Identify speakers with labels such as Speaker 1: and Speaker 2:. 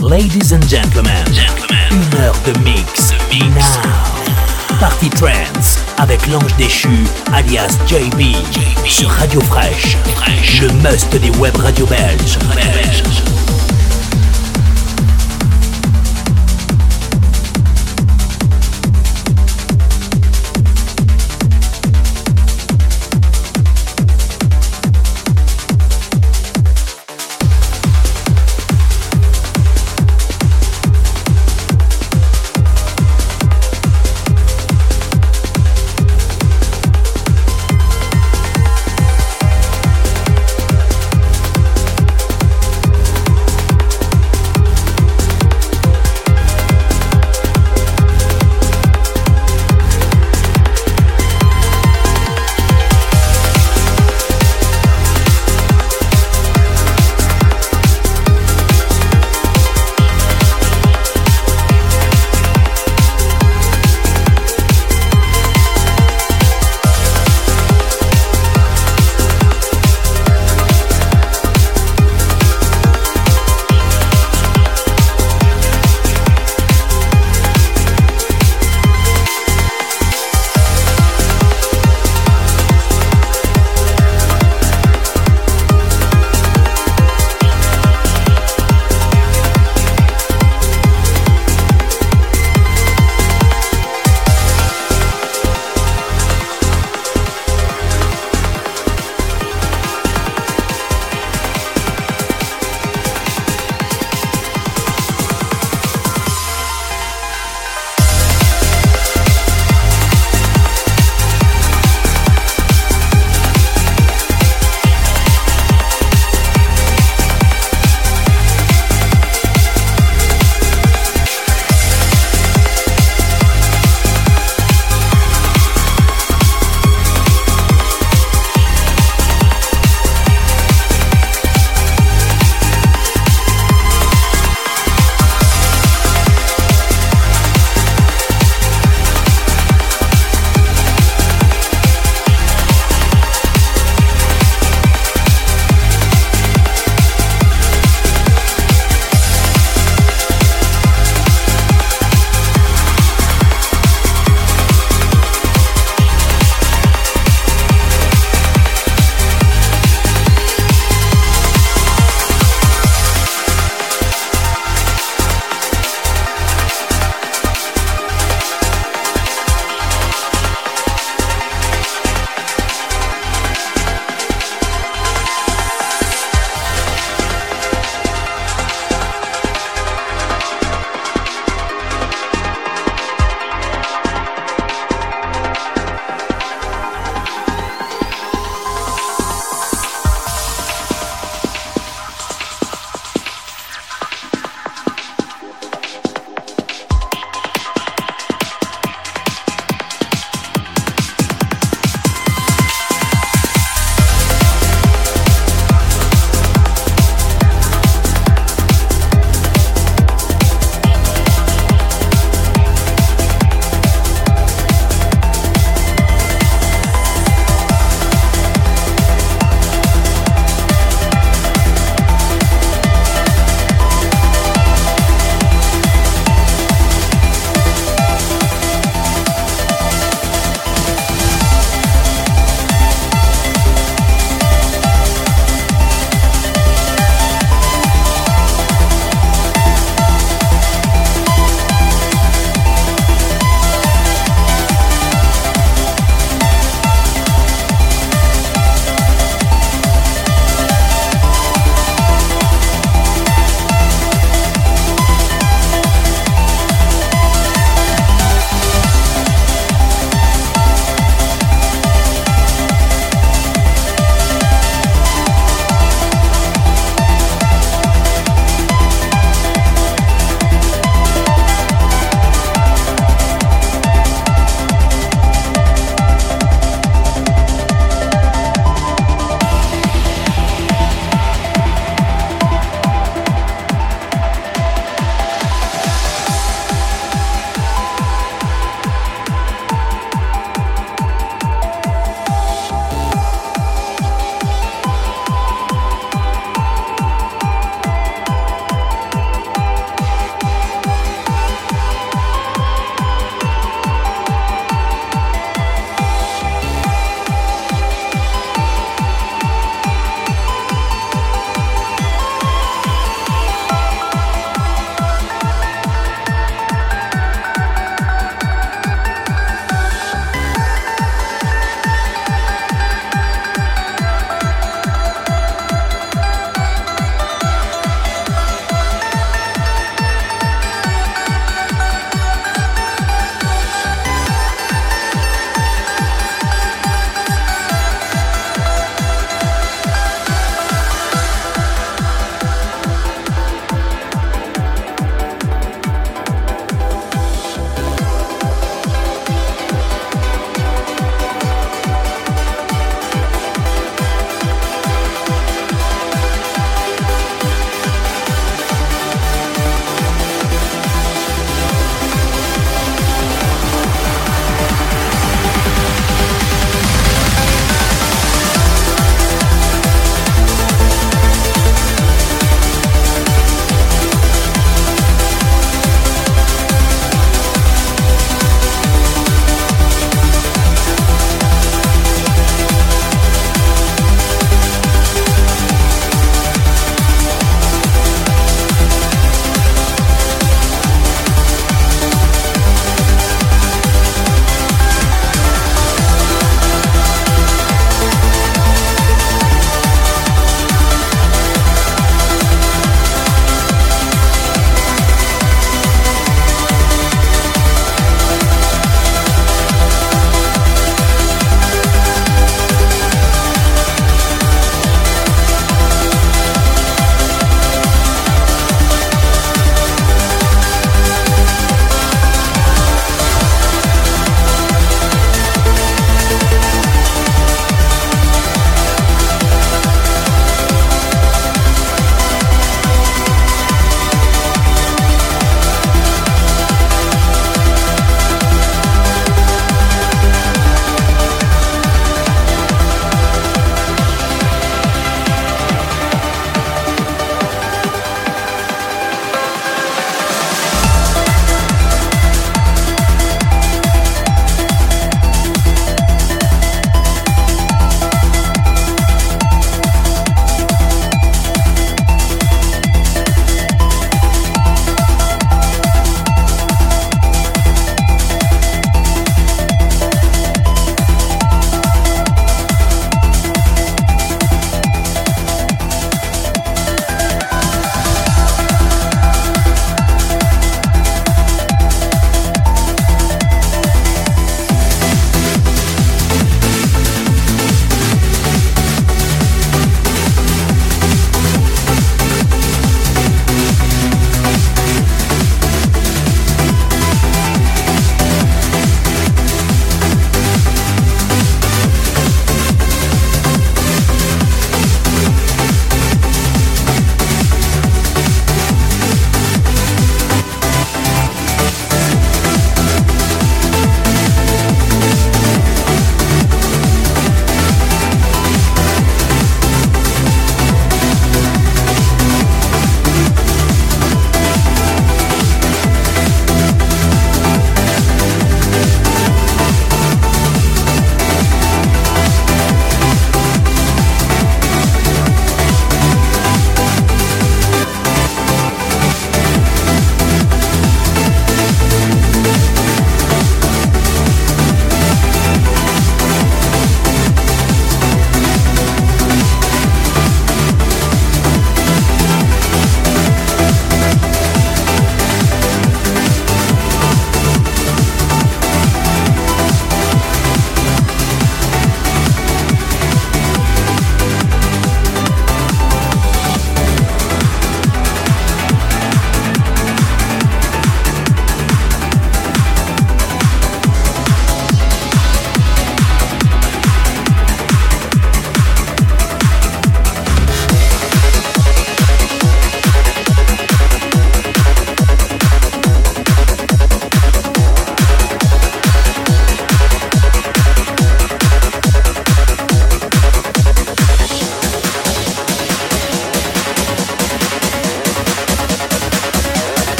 Speaker 1: Ladies and gentlemen, gentlemen, une heure de mix. mix. Now. Party Trance avec l'ange déchu alias JB, JB. sur Radio Fresh, Le must des web radio belges. belges.